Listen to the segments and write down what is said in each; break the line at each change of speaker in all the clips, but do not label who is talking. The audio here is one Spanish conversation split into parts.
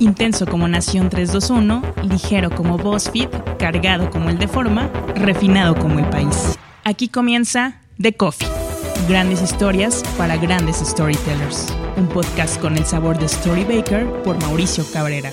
Intenso como Nación 321, ligero como BuzzFeed, cargado como el de Forma, refinado como el país. Aquí comienza The Coffee. Grandes historias para grandes storytellers. Un podcast con el sabor de Storybaker por Mauricio Cabrera.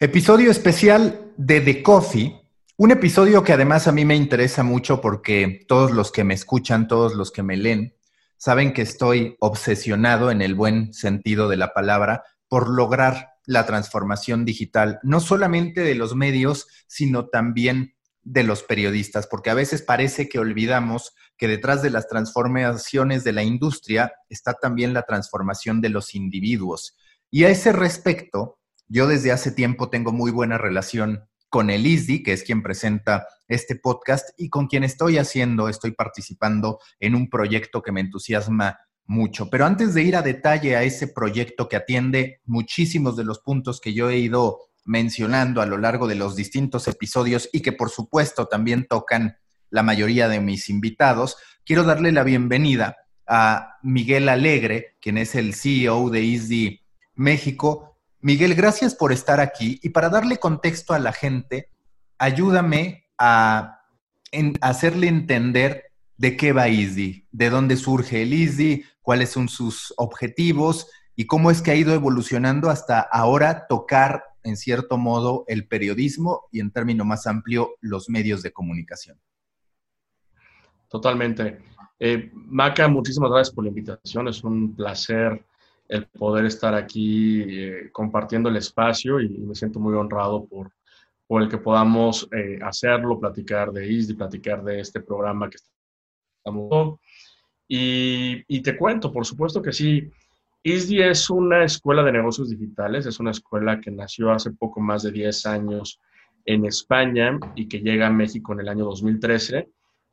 Episodio especial de The Coffee. Un episodio que además a mí me interesa mucho porque todos los que me escuchan, todos los que me leen, saben que estoy obsesionado en el buen sentido de la palabra por lograr la transformación digital, no solamente de los medios, sino también de los periodistas, porque a veces parece que olvidamos que detrás de las transformaciones de la industria está también la transformación de los individuos. Y a ese respecto, yo desde hace tiempo tengo muy buena relación con el ISDI, que es quien presenta este podcast, y con quien estoy haciendo, estoy participando en un proyecto que me entusiasma mucho. Pero antes de ir a detalle a ese proyecto que atiende muchísimos de los puntos que yo he ido mencionando a lo largo de los distintos episodios y que por supuesto también tocan la mayoría de mis invitados, quiero darle la bienvenida a Miguel Alegre, quien es el CEO de ISDI México, Miguel, gracias por estar aquí y para darle contexto a la gente, ayúdame a hacerle entender de qué va ISDI, de dónde surge el ISDI, cuáles son sus objetivos y cómo es que ha ido evolucionando hasta ahora tocar, en cierto modo, el periodismo y en término más amplio, los medios de comunicación.
Totalmente. Eh, Maca, muchísimas gracias por la invitación. Es un placer el poder estar aquí eh, compartiendo el espacio y, me siento muy honrado por, por el que podamos eh, hacerlo, platicar de ISDI, platicar de este programa que estamos. Y, y te cuento, por supuesto que sí, ISDI es una escuela de negocios digitales, es una escuela que nació hace poco más de 10 años en España y que llega a México en el año 2013,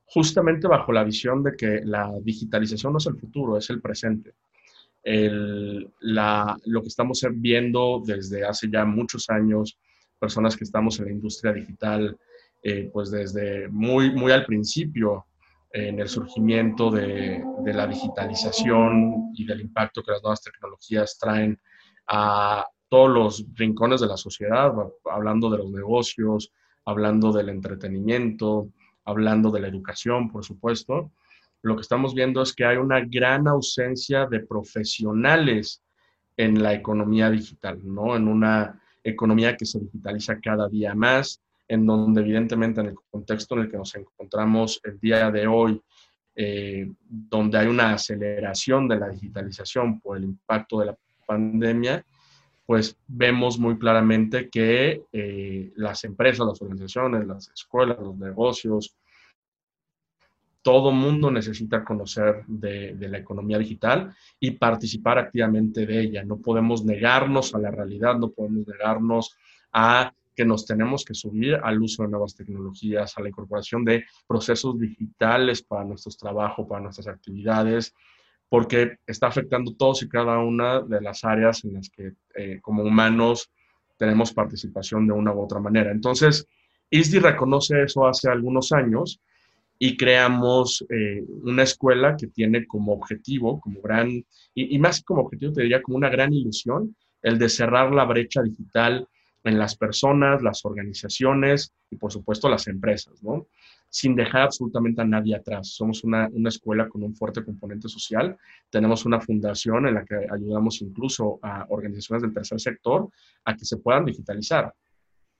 justamente bajo la visión de que la digitalización no es el futuro, es el presente lo que estamos viendo desde hace ya muchos años, personas que estamos en la industria digital, eh, pues desde muy, muy al principio, en el surgimiento de, de, la digitalización y del impacto que las nuevas tecnologías traen a todos los rincones de la sociedad, hablando de los negocios, hablando del entretenimiento, hablando de la educación, por supuesto lo que estamos viendo es que hay una gran ausencia de profesionales en la economía digital, ¿no? En una economía que se digitaliza cada día más, en donde evidentemente en el contexto en el que nos encontramos el día de hoy, eh, donde hay una aceleración de la digitalización por el impacto de la pandemia, pues vemos muy claramente que eh, las empresas, las organizaciones, las escuelas, los negocios, todo mundo necesita conocer de, la economía digital y participar activamente de ella. No podemos negarnos a la realidad, no podemos negarnos a que nos tenemos que subir al uso de nuevas tecnologías, a la incorporación de procesos digitales para nuestros trabajos, para nuestras actividades, porque está afectando todos y cada una de las áreas en las que eh, como humanos tenemos participación de una u otra manera. Entonces, ISDI reconoce eso hace algunos años y creamos eh, una escuela que tiene como objetivo, como gran, y, y, más como objetivo te diría como una gran ilusión, el de cerrar la brecha digital en las personas, las organizaciones y por supuesto las empresas, ¿no? Sin dejar absolutamente a nadie atrás. Somos una, una escuela con un fuerte componente social. Tenemos una fundación en la que ayudamos incluso a organizaciones del tercer sector a que se puedan digitalizar.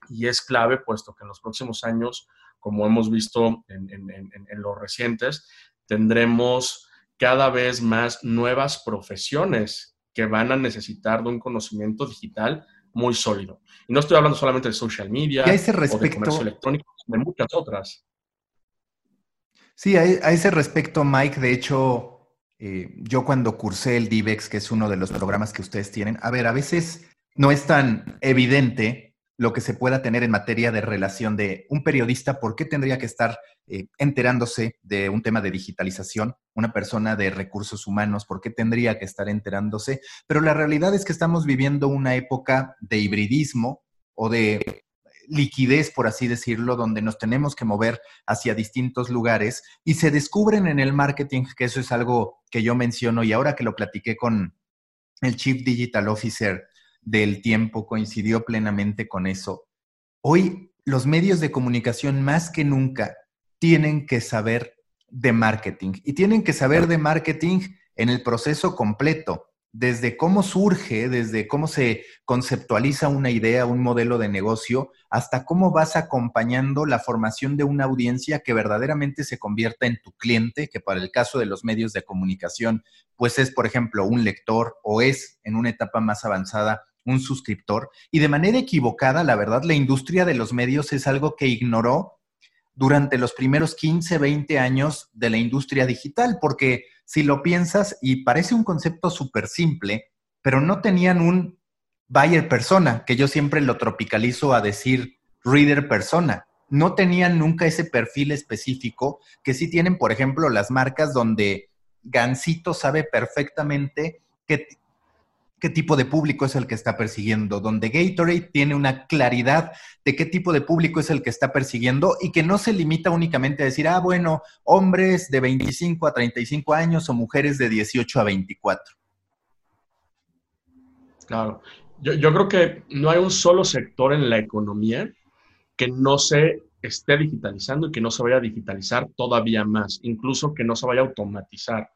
Y es clave puesto que en los próximos años como hemos visto en, los recientes, tendremos cada vez más nuevas profesiones que van a necesitar de un conocimiento digital muy sólido. Y no estoy hablando solamente de social media
ese respecto, o de
comercio electrónico, de muchas otras.
Sí, a, ese respecto, Mike, de hecho, eh, yo cuando cursé el DIVEX, que es uno de los programas que ustedes tienen, a ver, a veces no es tan evidente lo que se pueda tener en materia de relación de un periodista, ¿por qué tendría que estar eh, enterándose de un tema de digitalización? Una persona de recursos humanos, ¿por qué tendría que estar enterándose? Pero la realidad es que estamos viviendo una época de hibridismo o de liquidez, por así decirlo, donde nos tenemos que mover hacia distintos lugares y se descubren en el marketing, que eso es algo que yo menciono y ahora que lo platiqué con, el Chief Digital Officer del tiempo, coincidió plenamente con eso. Hoy los medios de comunicación más que nunca tienen que saber de marketing y tienen que saber de marketing en el proceso completo desde cómo surge, desde cómo se conceptualiza una idea, un modelo de negocio, hasta cómo vas acompañando la formación de una audiencia que verdaderamente se convierta en tu cliente, que para el caso de los medios de comunicación, pues es, por ejemplo, un lector o es, en una etapa más avanzada, un suscriptor. Y de manera equivocada, la verdad, la industria de los medios es algo que ignoró durante los primeros 15, 20 años de la industria digital, porque si lo piensas, y parece un concepto súper simple, pero no tenían un buyer persona, que yo siempre lo tropicalizo a decir reader persona. No tenían nunca ese perfil específico que sí tienen, por ejemplo, las marcas donde Gansito sabe perfectamente que qué tipo de público es el que está persiguiendo, donde Gatorade tiene una claridad de qué tipo de público es el que está persiguiendo y que no se limita únicamente a decir, ah, bueno, hombres de 25 a 35 años o mujeres de 18 a 24.
Claro, yo, yo creo que no hay un solo sector en la economía que no se esté digitalizando y que no se vaya a digitalizar todavía más, incluso que no se vaya a automatizar,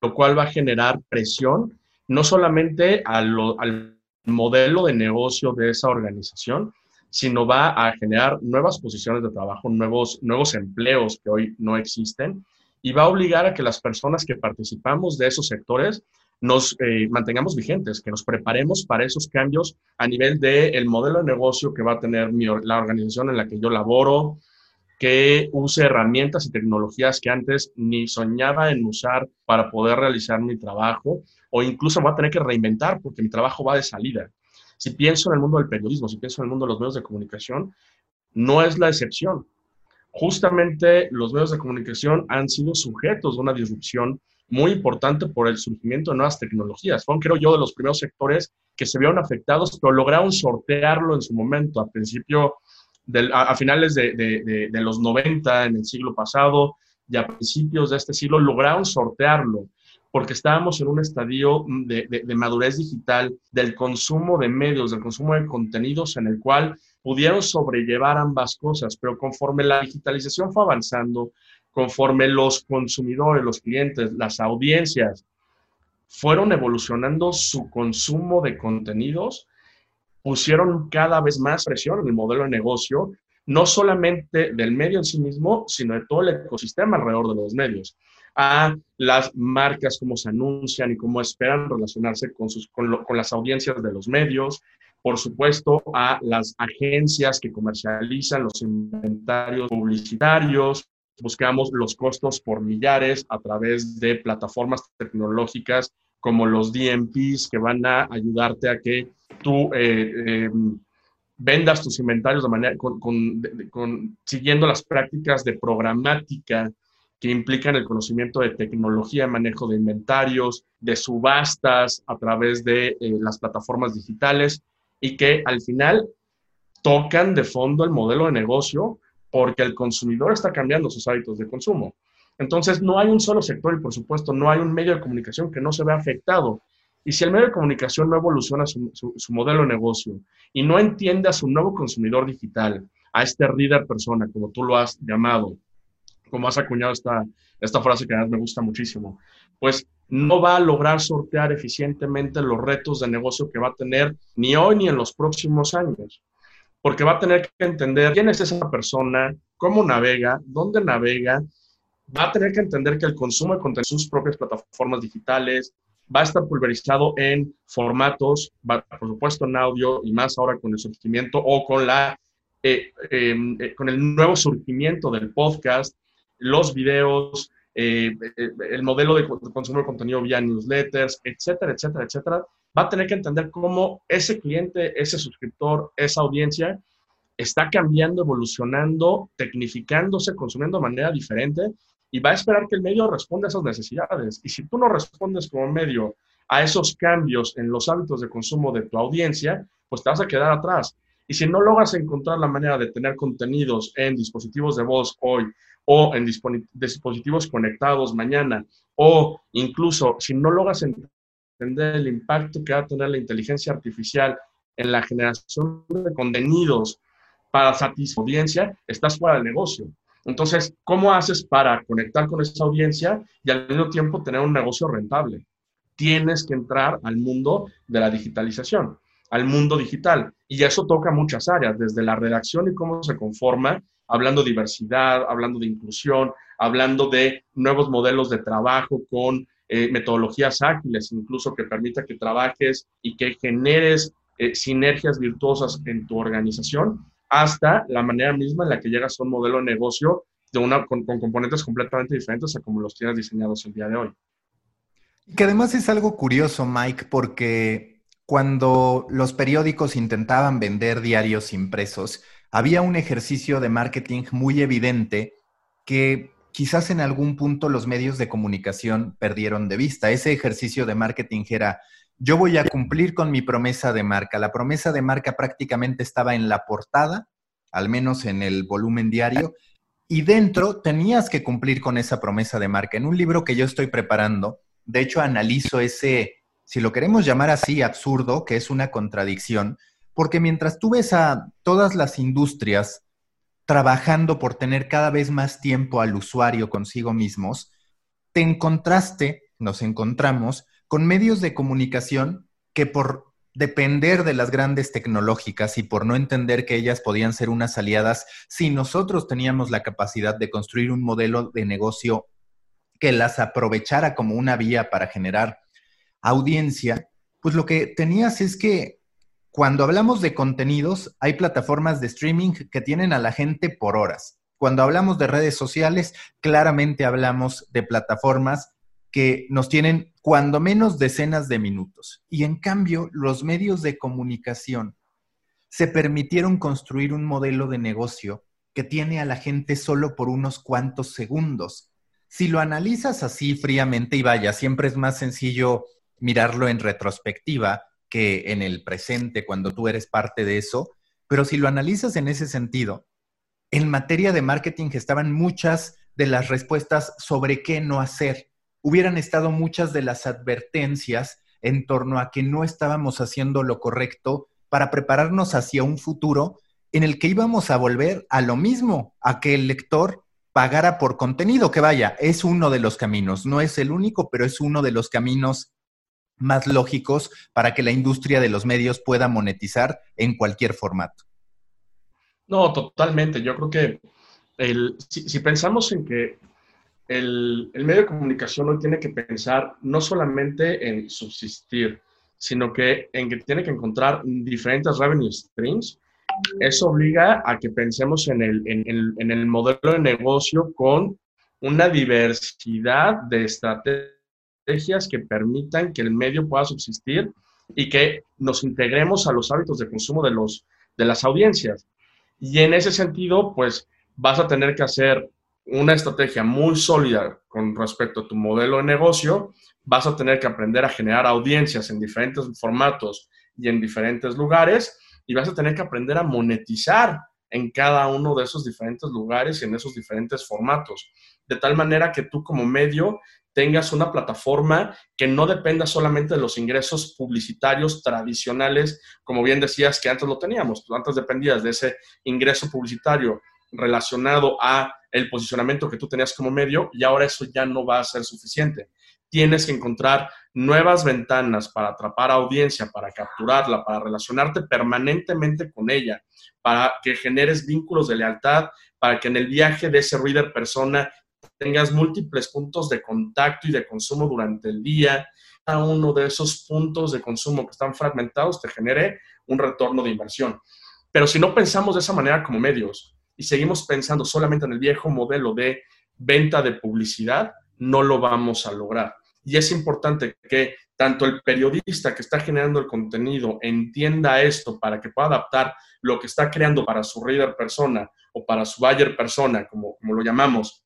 lo cual va a generar presión no solamente al modelo de negocio de esa organización, sino va a generar nuevas posiciones de trabajo, nuevos, nuevos empleos que hoy no existen y va a obligar a que las personas que participamos de esos sectores nos eh, mantengamos vigentes, que nos preparemos para esos cambios a nivel del modelo de negocio que va a tener la organización en la que yo laboro, que use herramientas y tecnologías que antes ni soñaba en usar para poder realizar mi trabajo o incluso voy a tener que reinventar porque mi trabajo va de salida. Si pienso en el mundo del periodismo, si pienso en el mundo de los medios de comunicación, no es la excepción. Justamente los medios de comunicación han sido sujetos de una disrupción muy importante por el surgimiento de nuevas tecnologías. Fueron, creo yo, de los primeros sectores que se vieron afectados, pero lograron sortearlo en su momento, a principio, a, finales de, de, los 90, en el siglo pasado, y a principios de este siglo, lograron sortearlo porque estábamos en un estadio de, madurez digital, del consumo de medios, del consumo de contenidos, en el cual pudieron sobrellevar ambas cosas, pero conforme la digitalización fue avanzando, conforme los consumidores, los clientes, las audiencias fueron evolucionando su consumo de contenidos, pusieron cada vez más presión en el modelo de negocio, no solamente del medio en sí mismo, sino de todo el ecosistema alrededor de los medios a las marcas, cómo se anuncian y cómo esperan relacionarse con, sus, con, las audiencias de los medios, por supuesto, a las agencias que comercializan los inventarios publicitarios. Buscamos los costos por millares a través de plataformas tecnológicas como los DMPs que van a ayudarte a que tú eh, em, vendas tus inventarios de manera, con, siguiendo las prácticas de programática que implican el conocimiento de tecnología, manejo de inventarios, de subastas a través de eh, las plataformas digitales y que al final tocan de fondo el modelo de negocio porque el consumidor está cambiando sus hábitos de consumo. Entonces, no hay un solo sector y, por supuesto, no hay un medio de comunicación que no se vea afectado. Y si el medio de comunicación no evoluciona su, modelo de negocio y no entiende a su nuevo consumidor digital, a este reader persona, como tú lo has llamado, como has acuñado esta, esta frase que a mí me gusta muchísimo, pues no va a lograr sortear eficientemente los retos de negocio que va a tener ni hoy ni en los próximos años, porque va a tener que entender quién es esa persona, cómo navega, dónde navega, va a tener que entender que el consumo de contenido en sus propias plataformas digitales va a estar pulverizado en formatos, por supuesto en audio y más ahora con el surgimiento o con la eh, em, eh, con el nuevo surgimiento del podcast, los videos, eh, el modelo de consumo de contenido vía newsletters, etcétera, etcétera, etcétera, va a tener que entender cómo ese cliente, ese suscriptor, esa audiencia está cambiando, evolucionando, tecnificándose, consumiendo de manera diferente y va a esperar que el medio responda a esas necesidades. Y si tú no respondes como medio a esos cambios en los hábitos de consumo de tu audiencia, pues te vas a quedar atrás. Y si no logras encontrar la manera de tener contenidos en dispositivos de voz hoy o en dispositivos conectados mañana, o incluso si no logras entender el impacto que va a tener la inteligencia artificial en la generación de contenidos para satisfacer audiencia, estás fuera del negocio. Entonces, ¿cómo haces para conectar con esa audiencia y al mismo tiempo tener un negocio rentable? Tienes que entrar al mundo de la digitalización, al mundo digital. Y eso toca muchas áreas, desde la redacción y cómo se conforma, hablando de diversidad, hablando de inclusión, hablando de nuevos modelos de trabajo con eh, metodologías ágiles, incluso que permita que trabajes y que generes eh, sinergias virtuosas en tu organización, hasta la manera misma en la que llegas a un modelo de negocio de una, con, componentes completamente diferentes a como los tienes diseñados el día de hoy.
Que además es algo curioso, Mike, porque cuando los periódicos intentaban vender diarios impresos, había un ejercicio de marketing muy evidente que quizás en algún punto los medios de comunicación perdieron de vista. Ese ejercicio de marketing era, yo voy a cumplir con mi promesa de marca. La promesa de marca prácticamente estaba en la portada, al menos en el volumen diario, y dentro tenías que cumplir con esa promesa de marca. En un libro que yo estoy preparando, de hecho analizo ese, si lo queremos llamar así, absurdo, que es una contradicción, porque mientras tú ves a todas las industrias trabajando por tener cada vez más tiempo al usuario consigo mismos, te encontraste, nos encontramos, con medios de comunicación que por depender de las grandes tecnológicas y por no entender que ellas podían ser unas aliadas, si nosotros teníamos la capacidad de construir un modelo de negocio que las aprovechara como una vía para generar audiencia, pues lo que tenías es que cuando hablamos de contenidos, hay plataformas de streaming que tienen a la gente por horas. Cuando hablamos de redes sociales, claramente hablamos de plataformas que nos tienen cuando menos decenas de minutos. Y en cambio, los medios de comunicación se permitieron construir un modelo de negocio que tiene a la gente solo por unos cuantos segundos. Si lo analizas así fríamente, y vaya, siempre es más sencillo mirarlo en retrospectiva, que en el presente cuando tú eres parte de eso, pero si lo analizas en ese sentido, en materia de marketing estaban muchas de las respuestas sobre qué no hacer. Hubieran estado muchas de las advertencias en torno a que no estábamos haciendo lo correcto para prepararnos hacia un futuro en el que íbamos a volver a lo mismo, a que el lector pagara por contenido, que vaya, es uno de los caminos, no es el único, pero es uno de los caminos más lógicos para que la industria de los medios pueda monetizar en cualquier formato.
No, totalmente. Yo creo que el, si, pensamos en que el, medio de comunicación hoy tiene que pensar no solamente en subsistir, sino que en que tiene que encontrar diferentes revenue streams, eso obliga a que pensemos en el, en, el modelo de negocio con una diversidad de estrategias que permitan que el medio pueda subsistir y que nos integremos a los hábitos de consumo de, los, de las audiencias. Y en ese sentido, pues vas a tener que hacer una estrategia muy sólida con respecto a tu modelo de negocio, vas a tener que aprender a generar audiencias en diferentes formatos y en diferentes lugares y vas a tener que aprender a monetizar en cada uno de esos diferentes lugares y en esos diferentes formatos, de tal manera que tú como medio tengas una plataforma que no dependa solamente de los ingresos publicitarios tradicionales, como bien decías que antes lo teníamos, tú antes dependías de ese ingreso publicitario relacionado a el posicionamiento que tú tenías como medio y ahora eso ya no va a ser suficiente. Tienes que encontrar nuevas ventanas para atrapar audiencia, para capturarla, para relacionarte permanentemente con ella, para que generes vínculos de lealtad, para que en el viaje de ese reader persona tengas múltiples puntos de contacto y de consumo durante el día, cada uno de esos puntos de consumo que están fragmentados te genere un retorno de inversión. Pero si no pensamos de esa manera como medios y seguimos pensando solamente en el viejo modelo de venta de publicidad, no lo vamos a lograr. Y es importante que tanto el periodista que está generando el contenido entienda esto para que pueda adaptar lo que está creando para su reader persona o para su buyer persona, como, como lo llamamos,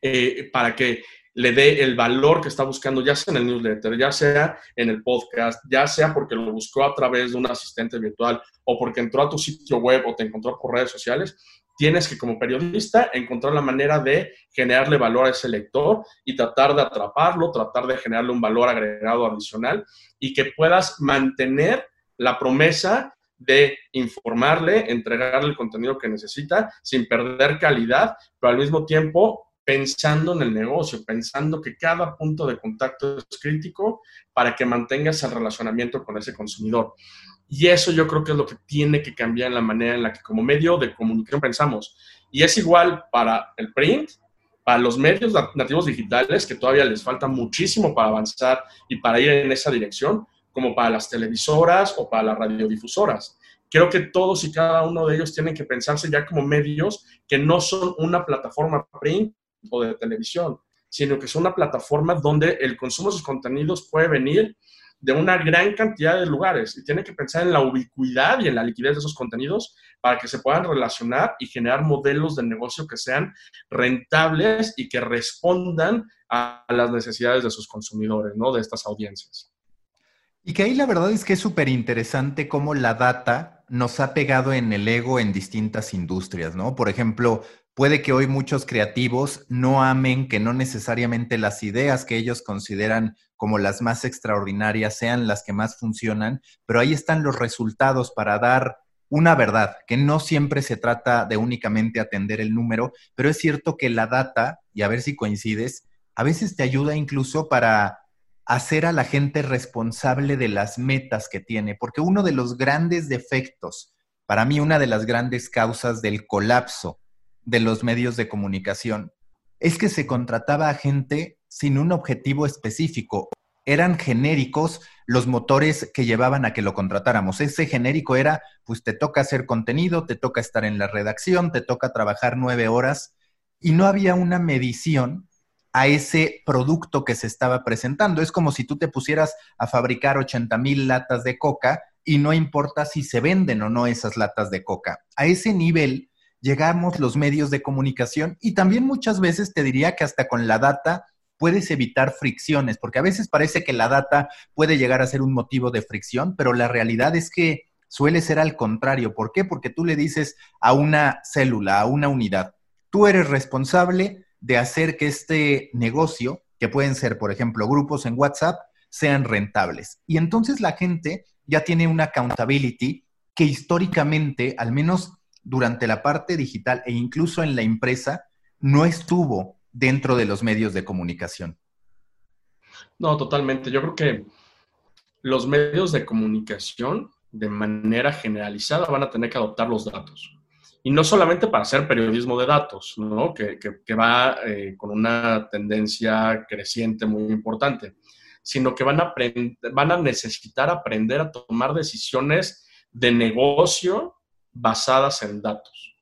eh, para que le dé el valor que está buscando, ya sea en el newsletter, ya sea en el podcast, ya sea porque lo buscó a través de un asistente virtual o porque entró a tu sitio web o te encontró por redes sociales, tienes que como periodista encontrar la manera de generarle valor a ese lector y tratar de atraparlo, tratar de generarle un valor agregado adicional y que puedas mantener la promesa de informarle, entregarle el contenido que necesita sin perder calidad, pero al mismo tiempo pensando en el negocio, pensando que cada punto de contacto es crítico para que mantengas el relacionamiento con ese consumidor. Y eso yo creo que es lo que tiene que cambiar en la manera en la que como medio de comunicación pensamos. Y es igual para el print, para los medios nativos digitales, que todavía les falta muchísimo para avanzar y para ir en esa dirección, como para las televisoras o para las radiodifusoras. Creo que todos y cada uno de ellos tienen que pensarse ya como medios que no son una plataforma print o de televisión, sino que son una plataforma donde el consumo de sus contenidos puede venir de una gran cantidad de lugares y tiene que pensar en la ubicuidad y en la liquidez de esos contenidos para que se puedan relacionar y generar modelos de negocio que sean rentables y que respondan a las necesidades de sus consumidores, ¿no? De estas audiencias.
Y que ahí la verdad es que es súper interesante cómo la data nos ha pegado en el ego en distintas industrias, ¿no? Por ejemplo, puede que hoy muchos creativos no amen que no necesariamente las ideas que ellos consideran como las más extraordinarias sean las que más funcionan, pero ahí están los resultados para dar una verdad, que no siempre se trata de únicamente atender el número, pero es cierto que la data, y a ver si coincides, a veces te ayuda incluso para hacer a la gente responsable de las metas que tiene, porque uno de los grandes defectos, para mí una de las grandes causas del colapso de los medios de comunicación, es que se contrataba a gente sin un objetivo específico. Eran genéricos los motores que llevaban a que lo contratáramos. Ese genérico era, pues te toca hacer contenido, te toca estar en la redacción, te toca trabajar nueve horas y no había una medición a ese producto que se estaba presentando. Es como si tú te pusieras a fabricar 80 mil latas de coca y no importa si se venden o no esas latas de coca. A ese nivel llegamos los medios de comunicación y también muchas veces te diría que hasta con la data puedes evitar fricciones, porque a veces parece que la data puede llegar a ser un motivo de fricción, pero la realidad es que suele ser al contrario. ¿Por qué? Porque tú le dices a una célula, a una unidad, tú eres responsable de hacer que este negocio, que pueden ser, por ejemplo, grupos en WhatsApp, sean rentables. Y entonces la gente ya tiene una accountability que históricamente, al menos durante la parte digital e incluso en la empresa, no estuvo dentro de los medios de comunicación.
No, totalmente. Yo creo que los medios de comunicación, de manera generalizada, van a tener que adoptar los datos. Y no solamente para hacer periodismo de datos, ¿no? que, va eh, con una tendencia creciente muy importante, sino que van a, van a necesitar aprender a tomar decisiones de negocio basadas en datos.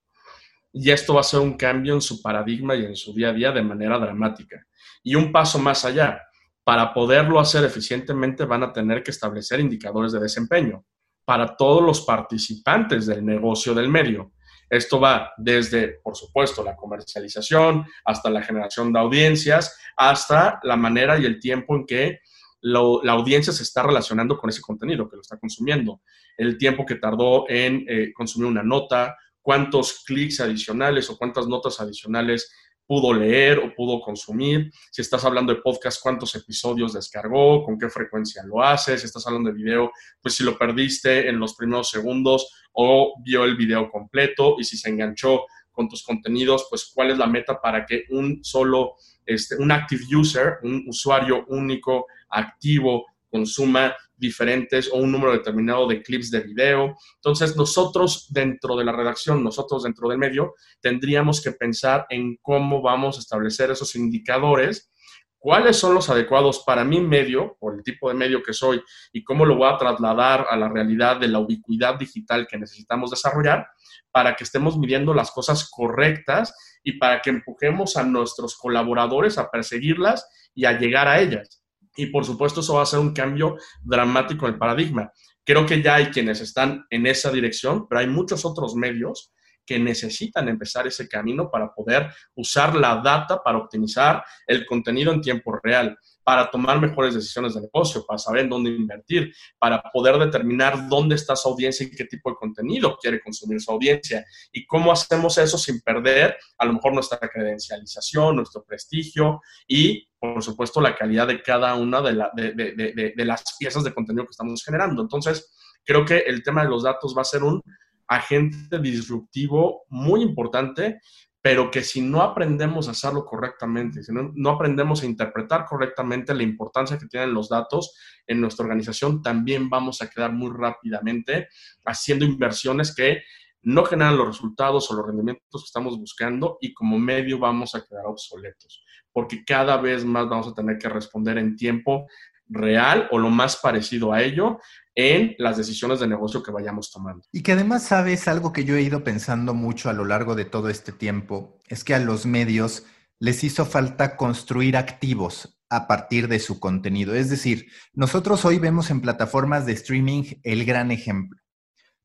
Y esto va a ser un cambio en su paradigma y en su día a día de manera dramática. Y un paso más allá, para poderlo hacer eficientemente van a tener que establecer indicadores de desempeño para todos los participantes del negocio del medio. Esto va desde, por supuesto, la comercialización, hasta la generación de audiencias, hasta la manera y el tiempo en que la audiencia se está relacionando con ese contenido que lo está consumiendo, el tiempo que tardó en eh, consumir una nota, cuántos clics adicionales o cuántas notas adicionales pudo leer o pudo consumir. Si estás hablando de podcast, cuántos episodios descargó, con qué frecuencia lo hace. Si estás hablando de video, pues si lo perdiste en los primeros segundos o vio el video completo y si se enganchó con tus contenidos, pues cuál es la meta para que un solo, este, un active user, un usuario único, activo, consuma diferentes o un número determinado de clips de video. Entonces, nosotros dentro de la redacción, nosotros dentro del medio, tendríamos que pensar en cómo vamos a establecer esos indicadores, cuáles son los adecuados para mi medio, por el tipo de medio que soy, y cómo lo voy a trasladar a la realidad de la ubicuidad digital que necesitamos desarrollar para que estemos midiendo las cosas correctas y para que empujemos a nuestros colaboradores a perseguirlas y a llegar a ellas. Y por supuesto eso va a ser un cambio dramático en el paradigma. Creo que ya hay quienes están en esa dirección, pero hay muchos otros medios que necesitan empezar ese camino para poder usar la data para optimizar el contenido en tiempo real, para tomar mejores decisiones de negocio, para saber en dónde invertir, para poder determinar dónde está su audiencia y qué tipo de contenido quiere consumir su audiencia y cómo hacemos eso sin perder a lo mejor nuestra credencialización, nuestro prestigio y, por supuesto, la calidad de cada una de, de las piezas de contenido que estamos generando. Entonces, creo que el tema de los datos va a ser un agente disruptivo muy importante pero que si no aprendemos a hacerlo correctamente, si no, aprendemos a interpretar correctamente la importancia que tienen los datos en nuestra organización, también vamos a quedar muy rápidamente haciendo inversiones que no generan los resultados o los rendimientos que estamos buscando y como medio vamos a quedar obsoletos, porque cada vez más vamos a tener que responder en tiempo real o lo más parecido a ello en las decisiones de negocio que vayamos tomando.
Y que además sabes algo que yo he ido pensando mucho a lo largo de todo este tiempo, es que a los medios les hizo falta construir activos a partir de su contenido. Es decir, nosotros hoy vemos en plataformas de streaming el gran ejemplo.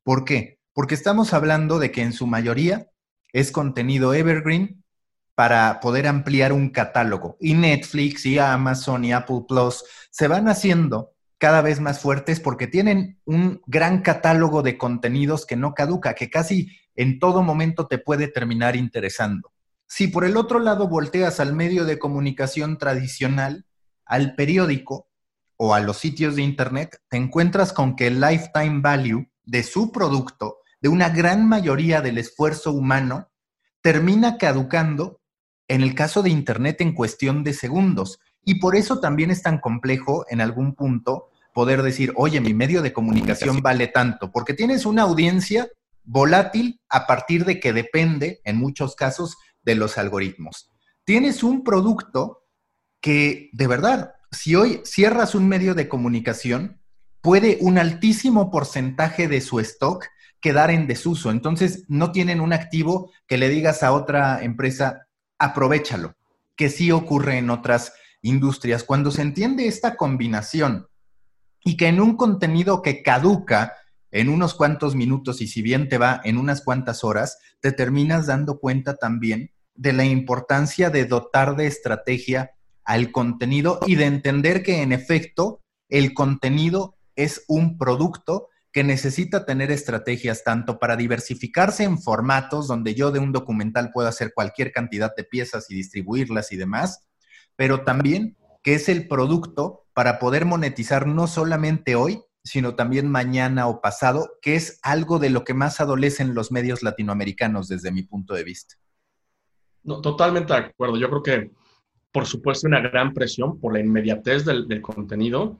¿Por qué? Porque estamos hablando de que en su mayoría es contenido evergreen para poder ampliar un catálogo. Y Netflix y Amazon y Apple Plus se van haciendo cada vez más fuertes porque tienen un gran catálogo de contenidos que no caduca, que casi en todo momento te puede terminar interesando. Si por el otro lado volteas al medio de comunicación tradicional, al periódico o a los sitios de Internet, te encuentras con que el lifetime value de su producto, de una gran mayoría del esfuerzo humano, termina caducando en el caso de Internet en cuestión de segundos. Y por eso también es tan complejo en algún punto poder decir, oye, mi medio de comunicación vale tanto, porque tienes una audiencia volátil a partir de que depende, en muchos casos, de los algoritmos. Tienes un producto que, de verdad, si hoy cierras un medio de comunicación, puede un altísimo porcentaje de su stock quedar en desuso. Entonces, no tienen un activo que le digas a otra empresa, aprovechalo, que sí ocurre en otras industrias. Cuando se entiende esta combinación y que en un contenido que caduca en unos cuantos minutos y si bien te va en unas cuantas horas, te terminas dando cuenta también de la importancia de dotar de estrategia al contenido y de entender que en efecto el contenido es un producto que necesita tener estrategias tanto para diversificarse en formatos donde yo de un documental puedo hacer cualquier cantidad de piezas y distribuirlas y demás, pero también que es el producto para poder monetizar no solamente hoy, sino también mañana o pasado, que es algo de lo que más adolecen los medios latinoamericanos desde mi punto de vista.
No, totalmente de acuerdo. Yo creo que, por supuesto, una gran presión por la inmediatez del, del contenido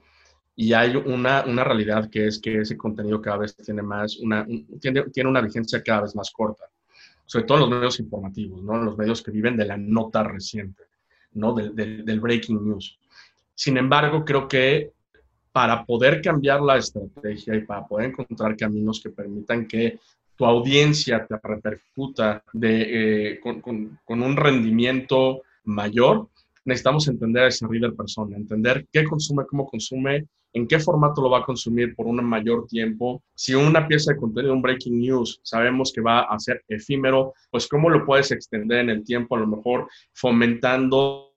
y hay una, una, realidad que es que ese contenido cada vez tiene más, una, tiene, tiene, una vigencia cada vez más corta, sobre todo en los medios informativos, ¿no? los medios que viven de la nota reciente, ¿no? Del, del, breaking news. Sin embargo, creo que para poder cambiar la estrategia y para poder encontrar caminos que permitan que tu audiencia te repercuta de, eh, con, con, con un rendimiento mayor, necesitamos entender a ese reader persona, entender qué consume, cómo consume, en qué formato lo va a consumir por un mayor tiempo. Si una pieza de contenido, un breaking news, sabemos que va a ser efímero, pues cómo lo puedes extender en el tiempo, a lo mejor fomentando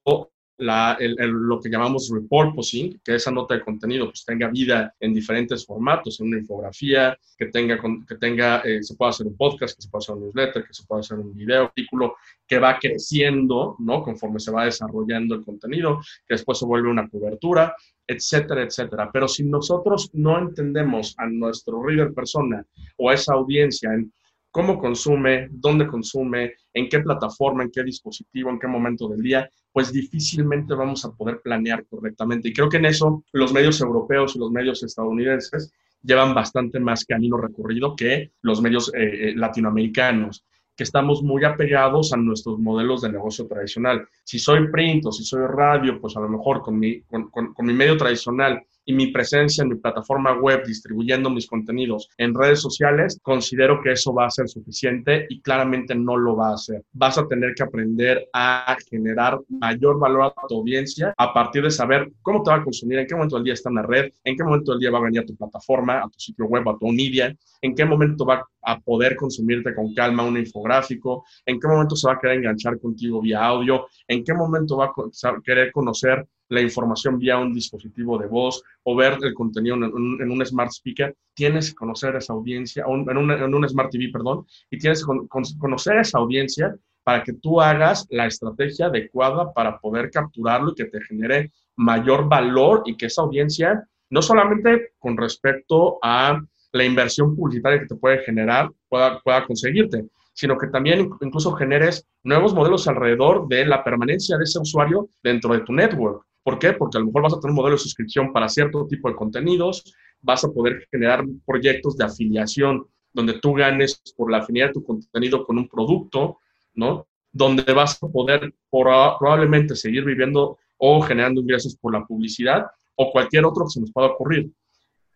la, lo que llamamos repurposing, que esa nota de contenido pues tenga vida en diferentes formatos, en una infografía, que tenga, que tenga eh, se pueda hacer un podcast, que se pueda hacer un newsletter, que se pueda hacer un video, artículo, que va creciendo, ¿no? Conforme se va desarrollando el contenido, que después se vuelve una cobertura, etcétera, etcétera. Pero si nosotros no entendemos a nuestro reader persona o a esa audiencia en cómo consume, dónde consume, en qué plataforma, en qué dispositivo, en qué momento del día, pues difícilmente vamos a poder planear correctamente. Y creo que en eso los medios europeos y los medios estadounidenses llevan bastante más camino recorrido que los medios eh, eh, latinoamericanos que estamos muy apegados a nuestros modelos de negocio tradicional. Si soy print o si soy radio, pues a lo mejor con mi, con, con mi medio tradicional y mi presencia en mi plataforma web distribuyendo mis contenidos en redes sociales, considero que eso va a ser suficiente y claramente no lo va a hacer. Vas a tener que aprender a generar mayor valor a tu audiencia a partir de saber cómo te va a consumir, en qué momento del día está en la red, en qué momento del día va a venir a tu plataforma, a tu sitio web, a tu media, en qué momento va a poder consumirte con calma un infográfico, en qué momento se va a querer enganchar contigo vía audio, en qué momento va a querer conocer la información vía un dispositivo de voz o ver el contenido en un, smart speaker, tienes que conocer esa audiencia, en, un, smart TV, perdón, y tienes que conocer esa audiencia para que tú hagas la estrategia adecuada para poder capturarlo y que te genere mayor valor y que esa audiencia, no solamente con respecto a la inversión publicitaria que te puede generar, pueda, pueda conseguirte, sino que también incluso generes nuevos modelos alrededor de la permanencia de ese usuario dentro de tu network. ¿Por qué? Porque a lo mejor vas a tener un modelo de suscripción para cierto tipo de contenidos, vas a poder generar proyectos de afiliación donde tú ganes por la afinidad de tu contenido con un producto, ¿no? Donde vas a poder probablemente seguir viviendo o generando ingresos por la publicidad o cualquier otro que se nos pueda ocurrir.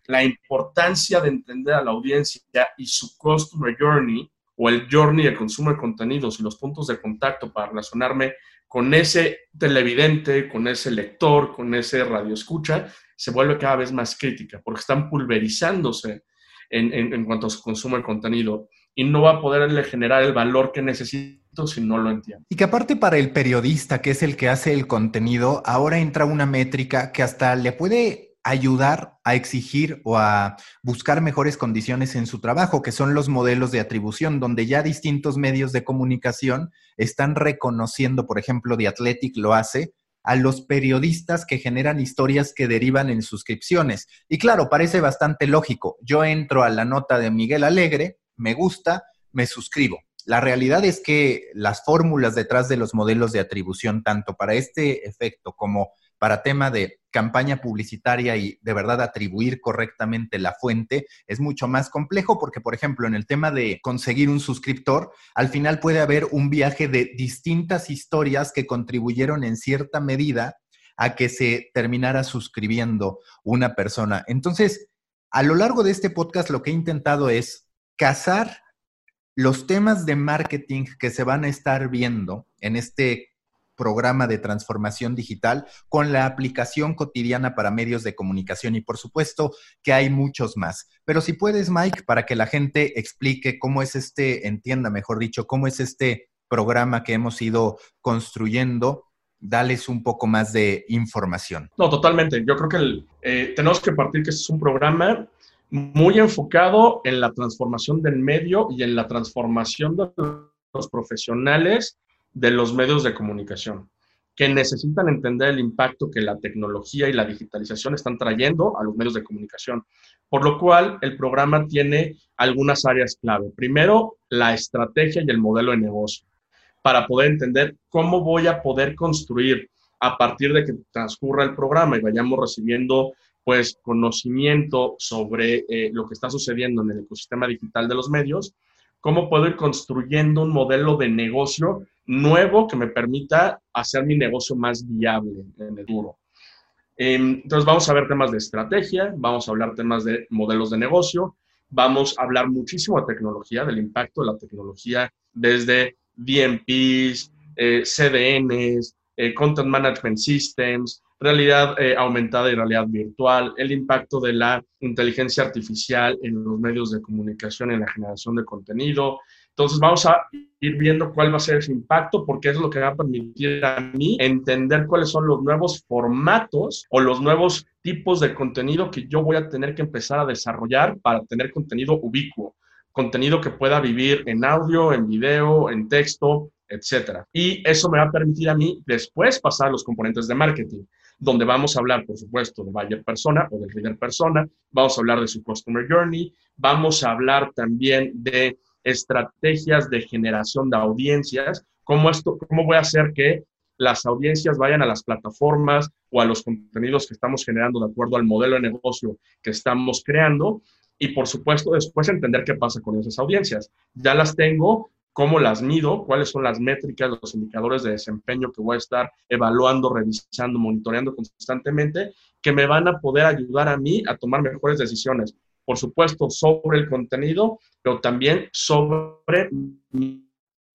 La importancia de entender a la audiencia y su customer journey o el journey de consumo de contenidos y los puntos de contacto para relacionarme con ese televidente, con ese lector, con ese radioescucha, se vuelve cada vez más crítica porque están pulverizándose en, cuanto a su consumo de contenido y no va a poderle generar el valor que necesito si no lo entiendo.
Y que aparte para el periodista, que es el que hace el contenido, ahora entra una métrica que hasta le puede ayudar a exigir o a buscar mejores condiciones en su trabajo, que son los modelos de atribución, donde ya distintos medios de comunicación están reconociendo, por ejemplo, The Athletic lo hace, a los periodistas que generan historias que derivan en suscripciones. Y claro, parece bastante lógico. Yo entro a la nota de Miguel Alegre, me gusta, me suscribo. La realidad es que las fórmulas detrás de los modelos de atribución, tanto para este efecto como para tema de campaña publicitaria y de verdad atribuir correctamente la fuente es mucho más complejo porque, por ejemplo, en el tema de conseguir un suscriptor, al final puede haber un viaje de distintas historias que contribuyeron en cierta medida a que se terminara suscribiendo una persona. Entonces, a lo largo de este podcast lo que he intentado es cazar los temas de marketing que se van a estar viendo en este programa de transformación digital con la aplicación cotidiana para medios de comunicación y por supuesto que hay muchos más. Pero si puedes, Mike, para que la gente explique cómo es este, entienda mejor dicho, cómo es este programa que hemos ido construyendo, dales un poco más de información.
No, totalmente. Yo creo que eh, tenemos que partir que es un programa muy enfocado en la transformación del medio y en la transformación de los profesionales de los medios de comunicación, que necesitan entender el impacto que la tecnología y la digitalización están trayendo a los medios de comunicación. Por lo cual, el programa tiene algunas áreas clave. Primero, la estrategia y el modelo de negocio, para poder entender cómo voy a poder construir a partir de que transcurra el programa y vayamos recibiendo pues conocimiento sobre eh, lo que está sucediendo en el ecosistema digital de los medios, cómo puedo ir construyendo un modelo de negocio nuevo que me permita hacer mi negocio más viable en el duro. Em, entonces vamos a ver temas de estrategia, vamos a hablar temas de modelos de negocio, vamos a hablar muchísimo de tecnología, del impacto de la tecnología desde DMPs, eh, CDNs, eh, Content Management Systems, realidad eh, aumentada y realidad virtual, el impacto de la inteligencia artificial en los medios de comunicación, en la generación de contenido. Entonces vamos a ir viendo cuál va a ser ese impacto, porque es lo que va a permitir a mí entender cuáles son los nuevos formatos o los nuevos tipos de contenido que yo voy a tener que empezar a desarrollar para tener contenido ubicuo, contenido que pueda vivir en audio, en video, en texto, etcétera. Y eso me va a permitir a mí después pasar a los componentes de marketing donde vamos a hablar, por supuesto, de buyer persona o del reader persona, vamos a hablar de su customer journey, vamos a hablar también de estrategias de generación de audiencias, cómo, esto, cómo voy a hacer que las audiencias vayan a las plataformas o a los contenidos que estamos generando de acuerdo al modelo de negocio que estamos creando y por supuesto después entender qué pasa con esas audiencias. Ya las tengo, cómo las mido, cuáles son las métricas, los indicadores de desempeño que voy a estar evaluando, revisando, monitoreando constantemente, que me van a poder ayudar a mí a tomar mejores decisiones. Por supuesto, sobre el contenido, pero también sobre mi,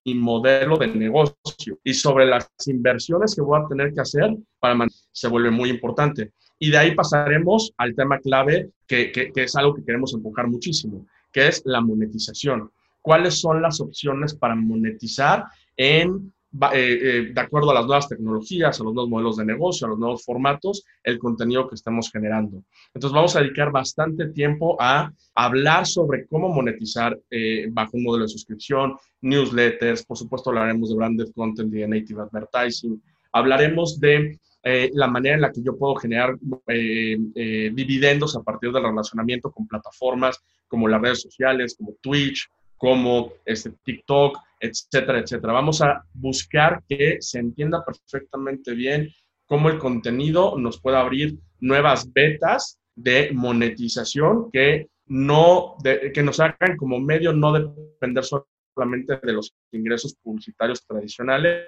modelo de negocio y sobre las inversiones que voy a tener que hacer para se vuelve muy importante. Y de ahí pasaremos al tema clave, que, que es algo que queremos enfocar muchísimo, que es la monetización cuáles son las opciones para monetizar en eh, de acuerdo a las nuevas tecnologías, a los nuevos modelos de negocio, a los nuevos formatos, el contenido que estamos generando. Entonces vamos a dedicar bastante tiempo a hablar sobre cómo monetizar eh, bajo un modelo de suscripción, newsletters, por supuesto hablaremos de branded content y de native advertising, hablaremos de eh, la manera en la que yo puedo generar dividendos a partir del relacionamiento con plataformas como las redes sociales, como Twitch, como este, TikTok, etcétera, etcétera. Vamos a buscar que se entienda perfectamente bien cómo el contenido nos puede abrir nuevas betas de monetización que, no, que nos hagan como medio no depender solamente de los ingresos publicitarios tradicionales,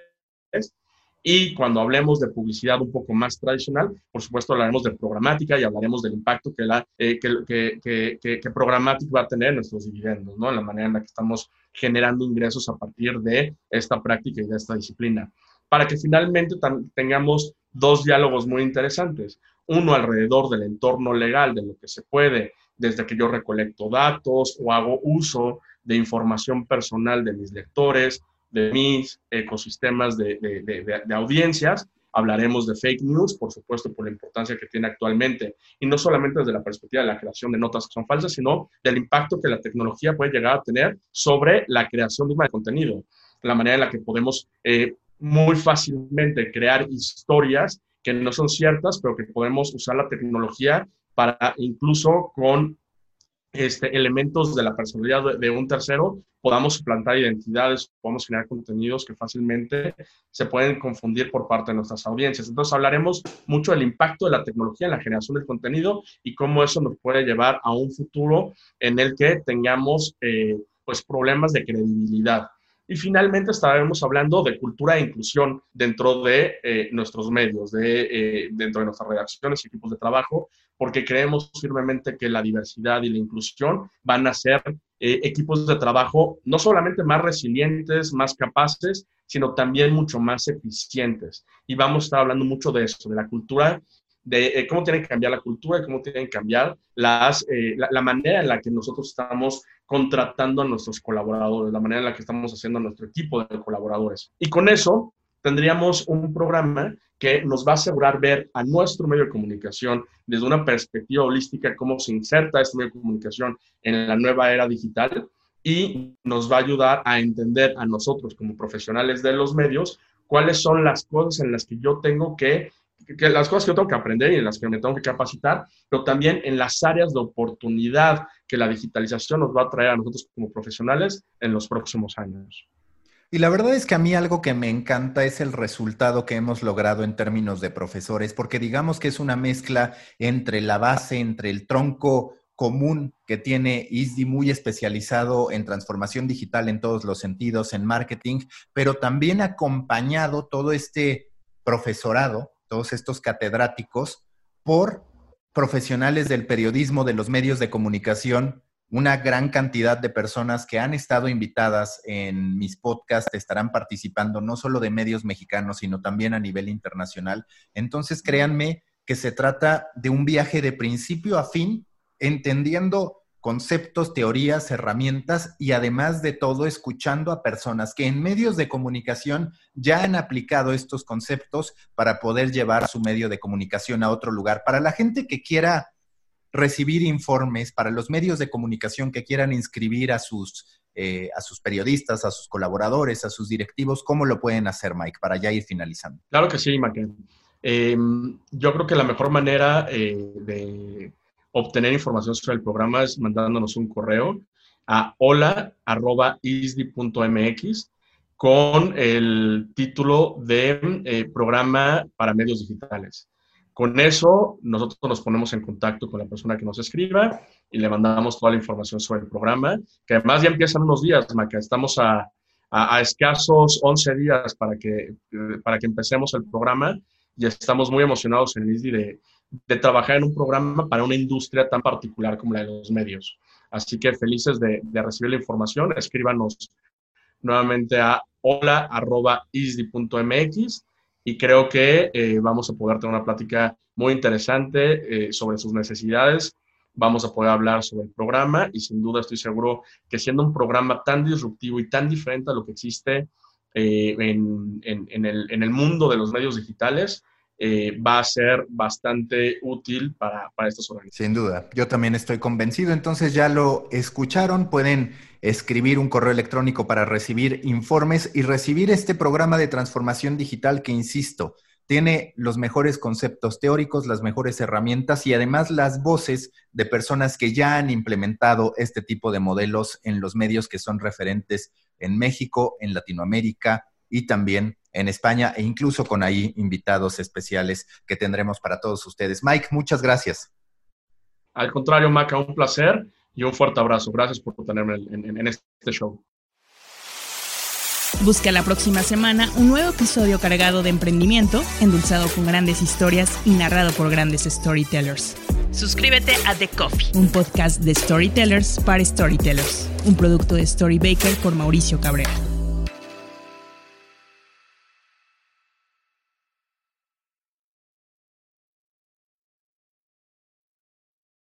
y cuando hablemos de publicidad un poco más tradicional, por supuesto hablaremos de programática y hablaremos del impacto que, la, eh, que, que, que, programática va a tener en nuestros dividendos, ¿no? En la manera en la que estamos generando ingresos a partir de esta práctica y de esta disciplina. Para que finalmente tengamos dos diálogos muy interesantes. Uno alrededor del entorno legal, de lo que se puede, desde que yo recolecto datos o hago uso de información personal de mis lectores, de mis ecosistemas de, de, audiencias. Hablaremos de fake news, por supuesto, por la importancia que tiene actualmente, y no solamente desde la perspectiva de la creación de notas que son falsas, sino del impacto que la tecnología puede llegar a tener sobre la creación de contenido, la manera en la que podemos eh, muy fácilmente crear historias que no son ciertas, pero que podemos usar la tecnología para incluso con este, elementos de la personalidad de, un tercero, podamos suplantar identidades, podamos generar contenidos que fácilmente se pueden confundir por parte de nuestras audiencias. Entonces hablaremos mucho del impacto de la tecnología en la generación del contenido y cómo eso nos puede llevar a un futuro en el que tengamos eh, pues problemas de credibilidad. Y finalmente estaremos hablando de cultura e inclusión dentro de eh, nuestros medios, de, eh, dentro de nuestras redacciones y equipos de trabajo, porque creemos firmemente que la diversidad y la inclusión van a ser eh, equipos de trabajo no solamente más resilientes, más capaces, sino también mucho más eficientes. Y vamos a estar hablando mucho de eso, de la cultura de cómo tienen que cambiar la cultura, y cómo tienen que cambiar las, la, manera en la que nosotros estamos contratando a nuestros colaboradores, la manera en la que estamos haciendo a nuestro equipo de colaboradores. Y con eso tendríamos un programa que nos va a asegurar ver a nuestro medio de comunicación desde una perspectiva holística, cómo se inserta este medio de comunicación en la nueva era digital y nos va a ayudar a entender a nosotros como profesionales de los medios cuáles son las cosas en las que yo tengo que que las cosas que yo tengo que aprender y en las que me tengo que capacitar, pero también en las áreas de oportunidad que la digitalización nos va a traer a nosotros como profesionales en los próximos años.
Y la verdad es que a mí algo que me encanta es el resultado que hemos logrado en términos de profesores, porque digamos que es una mezcla entre la base, entre el tronco común que tiene ISDI muy especializado en transformación digital en todos los sentidos, en marketing, pero también acompañado todo este profesorado todos estos catedráticos, por profesionales del periodismo, de los medios de comunicación, una gran cantidad de personas que han estado invitadas en mis podcasts estarán participando no solo de medios mexicanos, sino también a nivel internacional. Entonces, créanme que se trata de un viaje de principio a fin, entendiendo conceptos, teorías, herramientas y además de todo escuchando a personas que en medios de comunicación ya han aplicado estos conceptos para poder llevar su medio de comunicación a otro lugar. Para la gente que quiera recibir informes, para los medios de comunicación que quieran inscribir a sus, eh, a sus periodistas, a sus colaboradores, a sus directivos, ¿cómo lo pueden hacer, Mike, para ya ir finalizando?
Claro que sí, Mike. Em, yo creo que la mejor manera eh, de obtener información sobre el programa es mandándonos un correo a hola.isdi.mx con el título de eh, programa para medios digitales. Con eso, nosotros nos ponemos en contacto con la persona que nos escriba y le mandamos toda la información sobre el programa, que además ya empiezan unos días, Maca. Estamos a, a, escasos 11 días para que, para que empecemos el programa y estamos muy emocionados en ISDI de, de trabajar en un programa para una industria tan particular como la de los medios. Así que felices de, recibir la información. Escríbanos nuevamente a hola.isdi.mx y creo que eh, vamos a poder tener una plática muy interesante eh, sobre sus necesidades. Vamos a poder hablar sobre el programa y sin duda estoy seguro que siendo un programa tan disruptivo y tan diferente a lo que existe eh, en, el, mundo de los medios digitales, eh, va a ser bastante útil para, para estas organizaciones.
Sin duda, yo también estoy convencido. Entonces ya lo escucharon, pueden escribir un correo electrónico para recibir informes y recibir este programa de transformación digital que, insisto, tiene los mejores conceptos teóricos, las mejores herramientas y además las voces de personas que ya han implementado este tipo de modelos en los medios que son referentes en México, en Latinoamérica y también en España e incluso con ahí invitados especiales que tendremos para todos ustedes. Mike, muchas gracias.
Al contrario, Maca, un placer y un fuerte abrazo. Gracias por tenerme en, este show.
Busca la próxima semana un nuevo episodio cargado de emprendimiento, endulzado con grandes historias y narrado por grandes storytellers. Suscríbete a The Coffee, un podcast de storytellers para storytellers, un producto de Storybaker por Mauricio Cabrera.